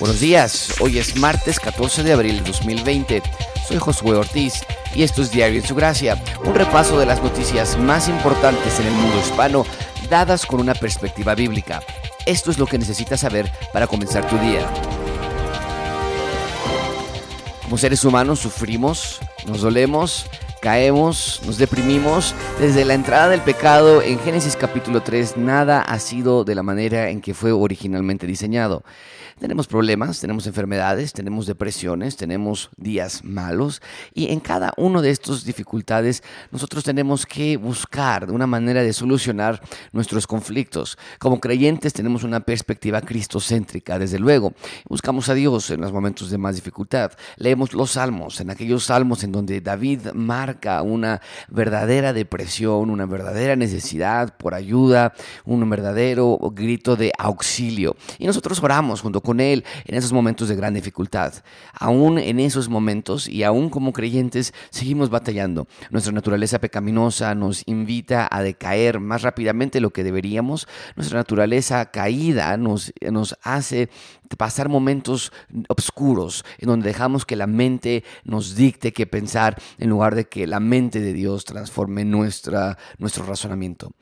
Buenos días, hoy es martes 14 de abril de 2020. Soy Josué Ortiz y esto es Diario en su Gracia, un repaso de las noticias más importantes en el mundo hispano dadas con una perspectiva bíblica. Esto es lo que necesitas saber para comenzar tu día. Como seres humanos sufrimos, nos dolemos, caemos, nos deprimimos. Desde la entrada del pecado en Génesis capítulo 3, nada ha sido de la manera en que fue originalmente diseñado. Tenemos problemas, tenemos enfermedades, tenemos depresiones, tenemos días malos y en cada una de estas dificultades nosotros tenemos que buscar una manera de solucionar nuestros conflictos. Como creyentes tenemos una perspectiva cristocéntrica, desde luego. Buscamos a Dios en los momentos de más dificultad. Leemos los salmos, en aquellos salmos en donde David marca una verdadera depresión, una verdadera necesidad por ayuda, un verdadero grito de auxilio. Y nosotros oramos junto con Él en esos momentos de gran dificultad. Aún en esos momentos y aún como creyentes seguimos batallando. Nuestra naturaleza pecaminosa nos invita a decaer más rápidamente de lo que deberíamos. Nuestra naturaleza caída nos, nos hace pasar momentos oscuros en donde dejamos que la mente nos dicte qué pensar en lugar de que la mente de Dios transforme nuestra, nuestro razonamiento.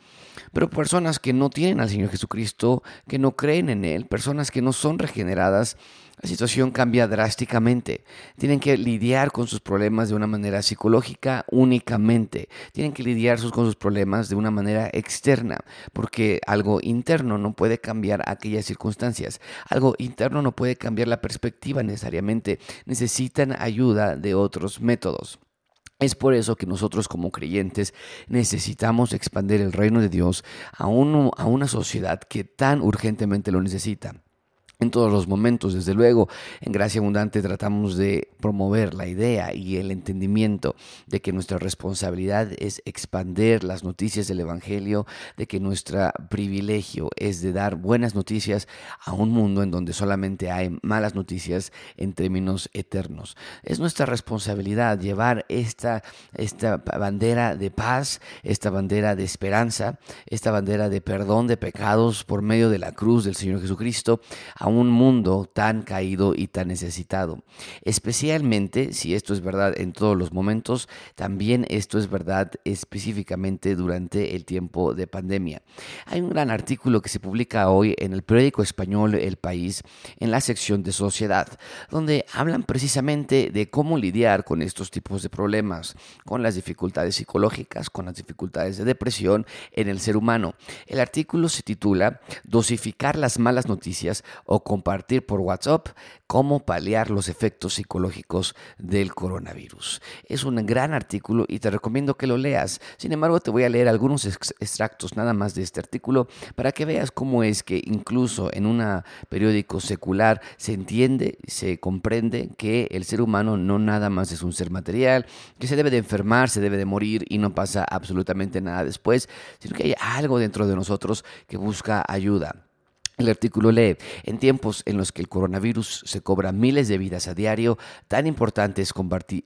Pero personas que no tienen al Señor Jesucristo, que no creen en Él, personas que no son regeneradas, la situación cambia drásticamente. Tienen que lidiar con sus problemas de una manera psicológica únicamente. Tienen que lidiar con sus problemas de una manera externa, porque algo interno no puede cambiar aquellas circunstancias. Algo interno no puede cambiar la perspectiva necesariamente. Necesitan ayuda de otros métodos. Es por eso que nosotros como creyentes necesitamos expandir el reino de Dios a, a una sociedad que tan urgentemente lo necesita en todos los momentos. Desde luego, en Gracia Abundante tratamos de promover la idea y el entendimiento de que nuestra responsabilidad es expander las noticias del Evangelio, de que nuestro privilegio es de dar buenas noticias a un mundo en donde solamente hay malas noticias en términos eternos. Es nuestra responsabilidad llevar esta, esta bandera de paz, esta bandera de esperanza, esta bandera de perdón de pecados por medio de la cruz del Señor Jesucristo un mundo tan caído y tan necesitado. Especialmente, si esto es verdad en todos los momentos, también esto es verdad específicamente durante el tiempo de pandemia. Hay un gran artículo que se publica hoy en el periódico español El País, en la sección de sociedad, donde hablan precisamente de cómo lidiar con estos tipos de problemas, con las dificultades psicológicas, con las dificultades de depresión en el ser humano. El artículo se titula Dosificar las malas noticias o compartir por WhatsApp cómo paliar los efectos psicológicos del coronavirus. Es un gran artículo y te recomiendo que lo leas. Sin embargo, te voy a leer algunos extractos nada más de este artículo para que veas cómo es que incluso en un periódico secular se entiende, se comprende que el ser humano no nada más es un ser material, que se debe de enfermar, se debe de morir y no pasa absolutamente nada después, sino que hay algo dentro de nosotros que busca ayuda. El artículo lee, en tiempos en los que el coronavirus se cobra miles de vidas a diario, tan importante es combatir,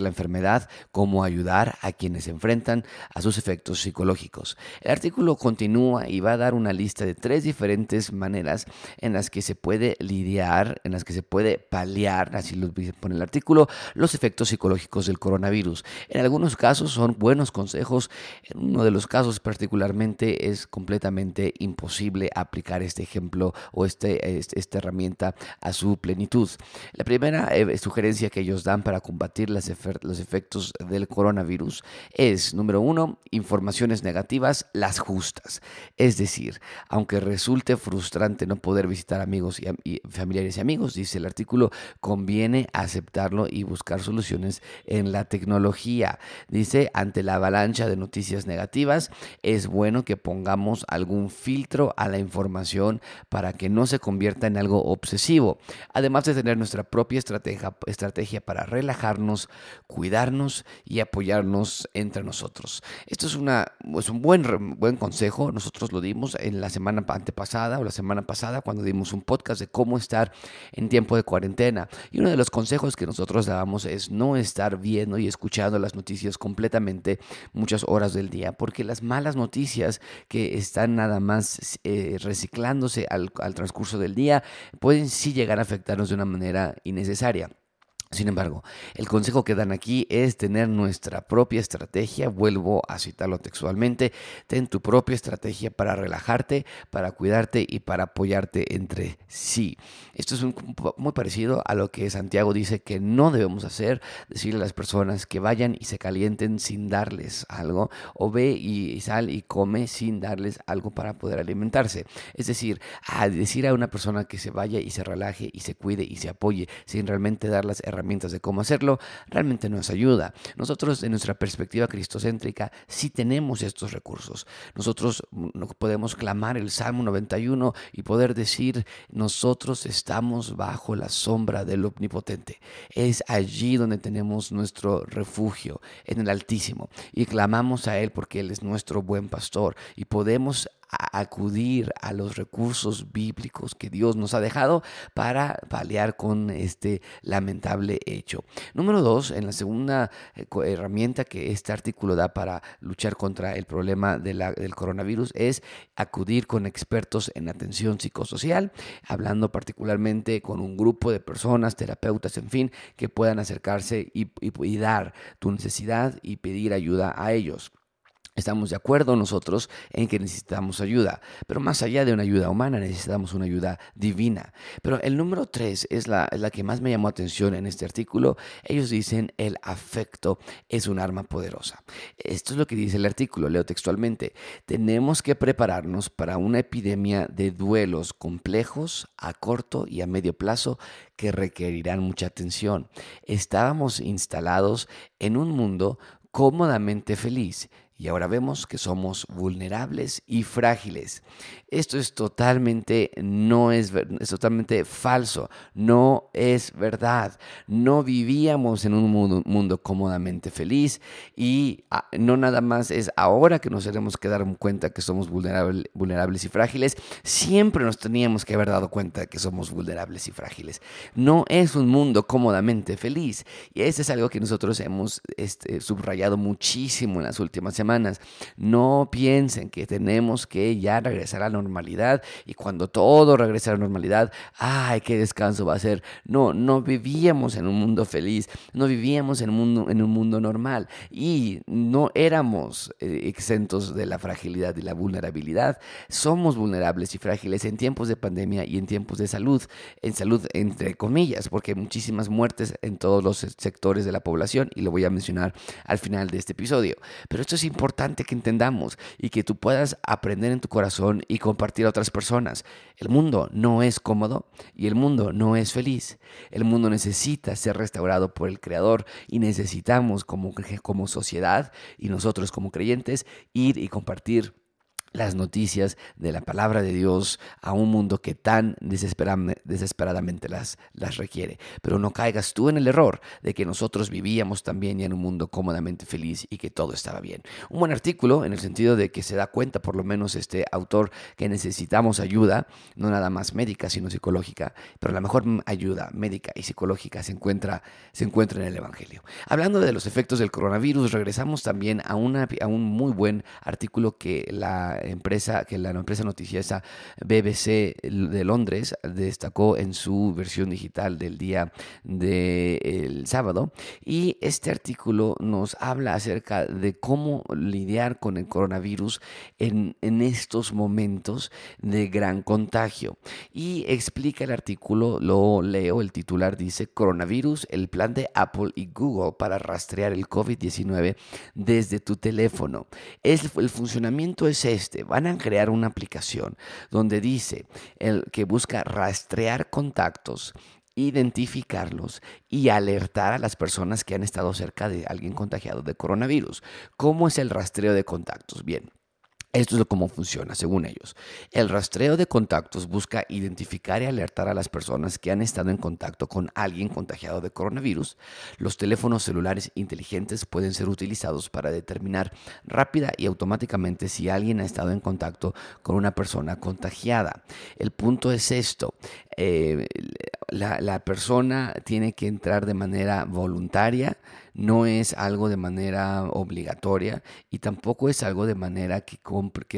la enfermedad como ayudar a quienes se enfrentan a sus efectos psicológicos. El artículo continúa y va a dar una lista de tres diferentes maneras en las que se puede lidiar, en las que se puede paliar, así lo pone el artículo, los efectos psicológicos del coronavirus. En algunos casos son buenos consejos, en uno de los casos particularmente es completamente imposible aplicar este ejemplo o este, esta herramienta a su plenitud. La primera eh, sugerencia que ellos dan para combatir los efectos del coronavirus es, número uno, informaciones negativas, las justas. Es decir, aunque resulte frustrante no poder visitar amigos y, familiares y amigos, dice el artículo, conviene aceptarlo y buscar soluciones en la tecnología. Dice, ante la avalancha de noticias negativas, es bueno que pongamos algún filtro a la información para que no se convierta en algo obsesivo, además de tener nuestra propia estrategia, para relajarnos, cuidarnos y apoyarnos entre nosotros. Esto es, un buen, buen consejo, nosotros lo dimos en la semana antepasada o la semana pasada cuando dimos un podcast de cómo estar en tiempo de cuarentena. Y uno de los consejos que nosotros dábamos es no estar viendo y escuchando las noticias completamente muchas horas del día, porque las malas noticias que están nada más eh, reciclando al, al transcurso del día, pueden sí llegar a afectarnos de una manera innecesaria. Sin embargo, el consejo que dan aquí es tener nuestra propia estrategia. Vuelvo a citarlo textualmente. Ten tu propia estrategia para relajarte, para cuidarte y para apoyarte entre sí. Esto es muy parecido a lo que Santiago dice que no debemos hacer. Decirle a las personas que vayan y se calienten sin darles algo. O ve y sal y come sin darles algo para poder alimentarse. Es decir, decir a una persona que se vaya y se relaje y se cuide y se apoye sin realmente dar las herramientas herramientas de cómo hacerlo, realmente nos ayuda. Nosotros, en nuestra perspectiva cristocéntrica, sí tenemos estos recursos. Nosotros mm, podemos clamar el Salmo 91 y poder decir, nosotros estamos bajo la sombra del Omnipotente. Es allí donde tenemos nuestro refugio, en el Altísimo. Y clamamos a Él porque Él es nuestro buen pastor y podemos acudir a los recursos bíblicos que Dios nos ha dejado para paliar con este lamentable hecho. Número dos, en la segunda eh, herramienta que este artículo da para luchar contra el problema de la, del coronavirus es acudir con expertos en atención psicosocial, hablando particularmente con un grupo de personas, terapeutas, en fin, que puedan acercarse y, y dar tu necesidad y pedir ayuda a ellos. Estamos de acuerdo nosotros en que necesitamos ayuda, pero más allá de una ayuda humana necesitamos una ayuda divina. Pero el número tres es la, la, que más me llamó atención en este artículo. Ellos dicen el afecto es un arma poderosa. Esto es lo que dice el artículo, leo textualmente. Tenemos que prepararnos para una epidemia de duelos complejos a corto y a medio plazo que requerirán mucha atención. Estábamos instalados en un mundo cómodamente feliz y ahora vemos que somos vulnerables y frágiles. Esto es totalmente no es, totalmente falso, no es verdad. No vivíamos en un mundo, cómodamente feliz y ah, no nada más es ahora que nos tenemos que dar cuenta que somos vulnerables y frágiles, siempre nos teníamos que haber dado cuenta que somos vulnerables y frágiles. No es un mundo cómodamente feliz y eso es algo que nosotros hemos este, subrayado muchísimo en las últimas semanas no piensen que tenemos que ya regresar a la normalidad y cuando todo regrese a la normalidad, ay, qué descanso va a ser. No, no vivíamos en un mundo feliz, no vivíamos en un mundo, en un mundo normal y no éramos eh, exentos de la fragilidad y la vulnerabilidad. Somos vulnerables y frágiles en tiempos de pandemia y en tiempos de salud, en salud entre comillas, porque hay muchísimas muertes en todos los sectores de la población y lo voy a mencionar al final de este episodio. Pero esto es importante importante que entendamos y que tú puedas aprender en tu corazón y compartir a otras personas. El mundo no es cómodo y el mundo no es feliz. El mundo necesita ser restaurado por el Creador y necesitamos como, como sociedad y nosotros como creyentes ir y compartir las noticias de la palabra de Dios a un mundo que tan desesperadamente las, las requiere. Pero no caigas tú en el error de que nosotros vivíamos también en un mundo cómodamente feliz y que todo estaba bien. Un buen artículo en el sentido de que se da cuenta, por lo menos este autor, que necesitamos ayuda, no nada más médica, sino psicológica, pero la mejor ayuda médica y psicológica se encuentra, se encuentra en el Evangelio. Hablando de los efectos del coronavirus, regresamos también a, una, a un muy buen artículo que la empresa, que la empresa noticiosa BBC de Londres destacó en su versión digital del día del sábado. Y este artículo nos habla acerca de cómo lidiar con el coronavirus en, en estos momentos de gran contagio. Y explica el artículo, lo leo, el titular dice, coronavirus, el plan de Apple y Google para rastrear el COVID-19 desde tu teléfono. el funcionamiento es este van a crear una aplicación donde dice el que busca rastrear contactos identificarlos y alertar a las personas que han estado cerca de alguien contagiado de coronavirus. ¿Cómo es el rastreo de contactos? Bien, esto es cómo funciona, según ellos. El rastreo de contactos busca identificar y alertar a las personas que han estado en contacto con alguien contagiado de coronavirus. Los teléfonos celulares inteligentes pueden ser utilizados para determinar rápida y automáticamente si alguien ha estado en contacto con una persona contagiada. El punto es esto. Eh, la, la persona tiene que entrar de manera voluntaria no es algo de manera obligatoria y tampoco es algo de manera que,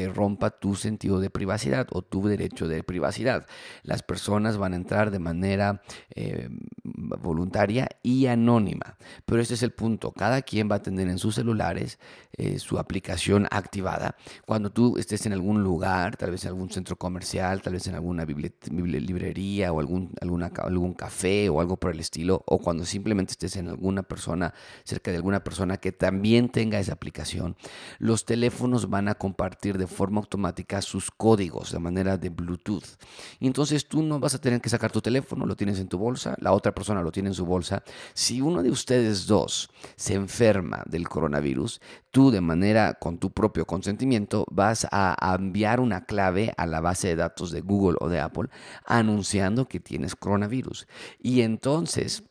rompa tu sentido de privacidad o tu derecho de privacidad. Las personas van a entrar de manera eh, voluntaria y anónima. Pero este es el punto. Cada quien va a tener en sus celulares eh, su aplicación activada. Cuando tú estés en algún lugar, tal vez en algún centro comercial, tal vez en alguna librería o algún, algún café o algo por el estilo, o cuando simplemente estés en alguna persona cerca de alguna persona que también tenga esa aplicación, los teléfonos van a compartir de forma automática sus códigos de manera de Bluetooth. Entonces tú no vas a tener que sacar tu teléfono, lo tienes en tu bolsa, la otra persona lo tiene en su bolsa. Si uno de ustedes dos se enferma del coronavirus, tú de manera con tu propio consentimiento vas a enviar una clave a la base de datos de Google o de Apple anunciando que tienes coronavirus. Y entonces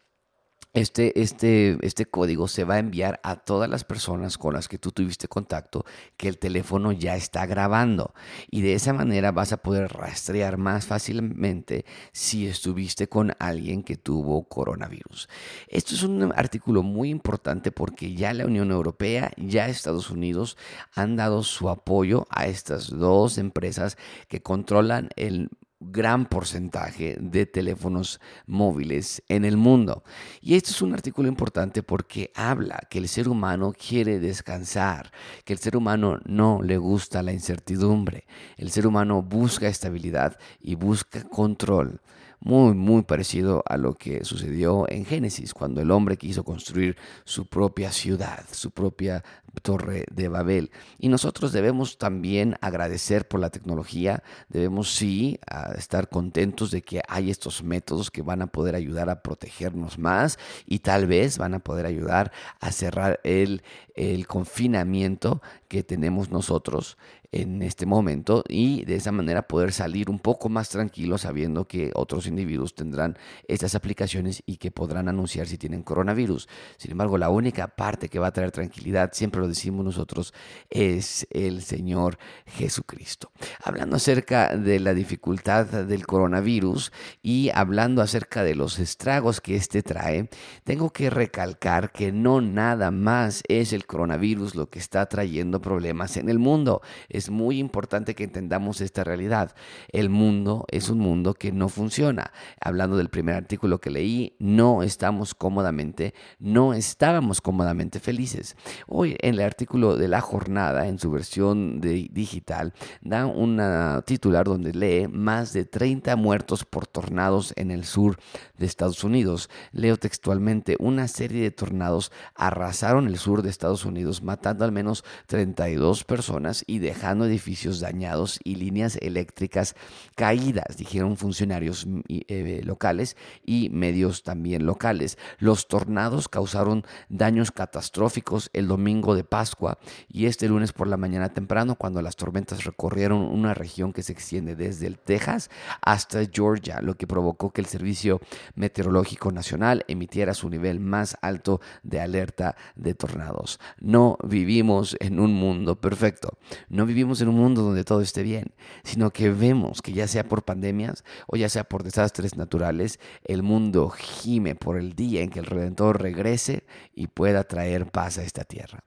este, este, este código se va a enviar a todas las personas con las que tú tuviste contacto que el teléfono ya está grabando. Y de esa manera vas a poder rastrear más fácilmente si estuviste con alguien que tuvo coronavirus. Esto es un artículo muy importante porque ya la Unión Europea, ya Estados Unidos han dado su apoyo a estas dos empresas que controlan el gran porcentaje de teléfonos móviles en el mundo. Y esto es un artículo importante porque habla que el ser humano quiere descansar, que el ser humano no le gusta la incertidumbre, el ser humano busca estabilidad y busca control muy, muy parecido a lo que sucedió en Génesis, cuando el hombre quiso construir su propia ciudad, su propia torre de Babel. Y nosotros debemos también agradecer por la tecnología, debemos sí estar contentos de que hay estos métodos que van a poder ayudar a protegernos más y tal vez van a poder ayudar a cerrar el, el confinamiento que tenemos nosotros en este momento y de esa manera poder salir un poco más tranquilo sabiendo que otros individuos tendrán estas aplicaciones y que podrán anunciar si tienen coronavirus. Sin embargo, la única parte que va a traer tranquilidad, siempre lo decimos nosotros, es el Señor Jesucristo. Hablando acerca de la dificultad del coronavirus y hablando acerca de los estragos que este trae, tengo que recalcar que no nada más es el coronavirus lo que está trayendo problemas en el mundo muy importante que entendamos esta realidad. El mundo es un mundo que no funciona. Hablando del primer artículo que leí, no estamos cómodamente, no estábamos cómodamente felices. Hoy en el artículo de la jornada, en su versión digital, da un titular donde lee más de 30 muertos por tornados en el sur de Estados Unidos. Leo textualmente, una serie de tornados arrasaron el sur de Estados Unidos, matando al menos 32 personas y dejando edificios dañados y líneas eléctricas caídas, dijeron funcionarios mm, eh, locales y medios también locales. Los tornados causaron daños catastróficos el domingo de Pascua y este lunes por la mañana temprano cuando las tormentas recorrieron una región que se extiende desde el Texas hasta Georgia, lo que provocó que el Servicio Meteorológico Nacional emitiera su nivel más alto de alerta de tornados. No vivimos en un mundo perfecto. No vivimos vivimos en un mundo donde todo esté bien, sino que vemos que ya sea por pandemias o ya sea por desastres naturales, el mundo gime por el día en que el Redentor regrese y pueda traer paz a esta tierra.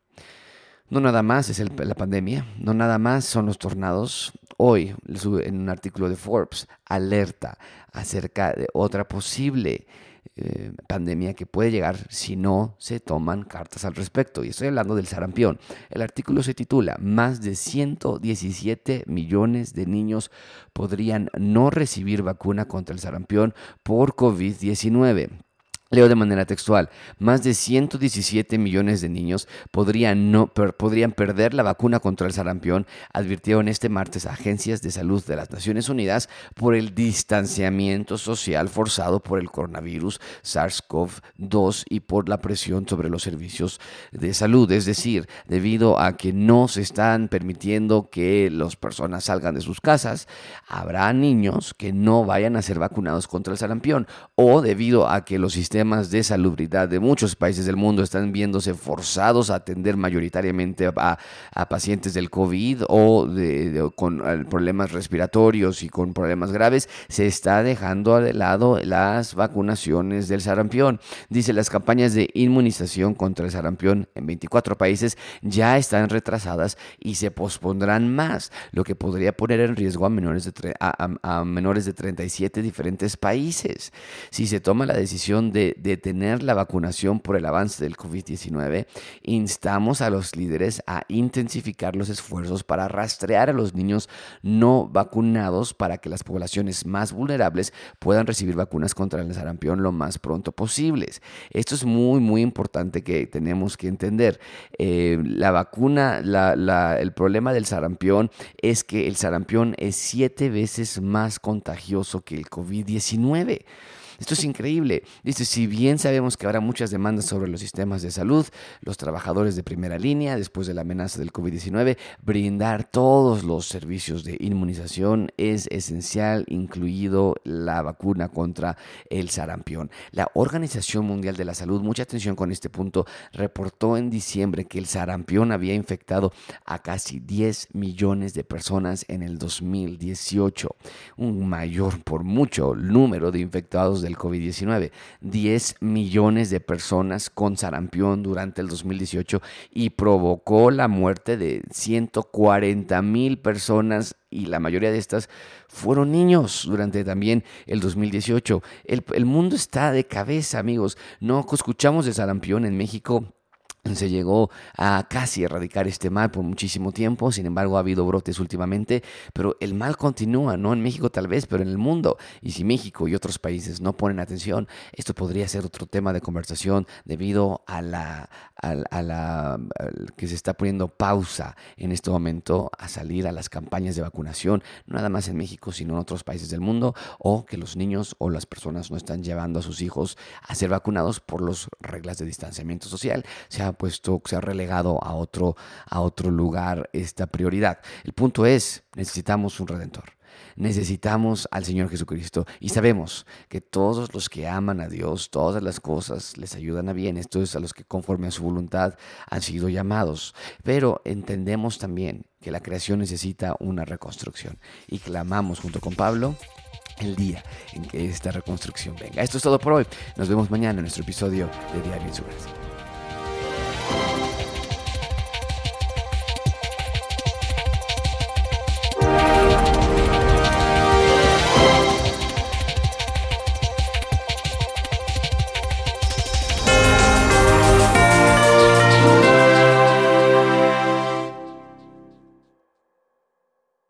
No nada más es la pandemia, no nada más son los tornados. Hoy, en un artículo de Forbes, alerta acerca de otra posible eh, pandemia que puede llegar si no se toman cartas al respecto. Y estoy hablando del sarampión. El artículo se titula, más de 117 millones de niños podrían no recibir vacuna contra el sarampión por COVID-19. Leo de manera textual, más de 117 millones de niños podrían, no, podrían perder la vacuna contra el sarampión, advirtieron este martes agencias de salud de las Naciones Unidas por el distanciamiento social forzado por el coronavirus SARS-CoV-2 y por la presión sobre los servicios de salud. Es decir, debido a que no se están permitiendo que las personas salgan de sus casas, habrá niños que no vayan a ser vacunados contra el sarampión o debido a que los sistemas sistemas de salubridad de muchos países del mundo están viéndose forzados a atender mayoritariamente a, pacientes del COVID o con problemas respiratorios y con problemas graves, se está dejando de lado las vacunaciones del sarampión. Dice, las campañas de inmunización contra el sarampión en 24 países ya están retrasadas y se pospondrán más, lo que podría poner en riesgo a menores de, a, menores de 37 diferentes países. Si se toma la decisión de detener la vacunación por el avance del COVID-19, instamos a los líderes a intensificar los esfuerzos para rastrear a los niños no vacunados para que las poblaciones más vulnerables puedan recibir vacunas contra el sarampión lo más pronto posibles. Esto es muy, muy importante que tenemos que entender. Eh, la vacuna, el problema del sarampión es que el sarampión es siete veces más contagioso que el COVID-19. Esto es increíble. Dice, si bien sabemos que habrá muchas demandas sobre los sistemas de salud, los trabajadores de primera línea, después de la amenaza del COVID-19, brindar todos los servicios de inmunización es esencial, incluido la vacuna contra el sarampión. La Organización Mundial de la Salud, mucha atención con este punto, reportó en diciembre que el sarampión había infectado a casi 10 millones de personas en el 2018, un mayor por mucho número de infectados del COVID-19. 10 millones de personas con sarampión durante el 2018 y provocó la muerte de 140 mil personas y la mayoría de estas fueron niños durante también el 2018. El, el mundo está de cabeza, amigos. No escuchamos de sarampión en México se llegó a casi erradicar este mal por muchísimo tiempo, sin embargo ha habido brotes últimamente, pero el mal continúa, no en México tal vez, pero en el mundo. Y si México y otros países no ponen atención, esto podría ser otro tema de conversación debido a la, a, la que se está poniendo pausa en este momento a salir a las campañas de vacunación, no nada más en México, sino en otros países del mundo, o que los niños o las personas no están llevando a sus hijos a ser vacunados por las reglas de distanciamiento social. sea puesto, se ha relegado a otro, a otro lugar esta prioridad. El punto es, necesitamos un redentor. Necesitamos al Señor Jesucristo y sabemos que todos los que aman a Dios, todas las cosas les ayudan a bien. Esto es a los que conforme a su voluntad han sido llamados. Pero entendemos también que la creación necesita una reconstrucción y clamamos junto con Pablo el día en que esta reconstrucción venga. Esto es todo por hoy. Nos vemos mañana en nuestro episodio de Diario en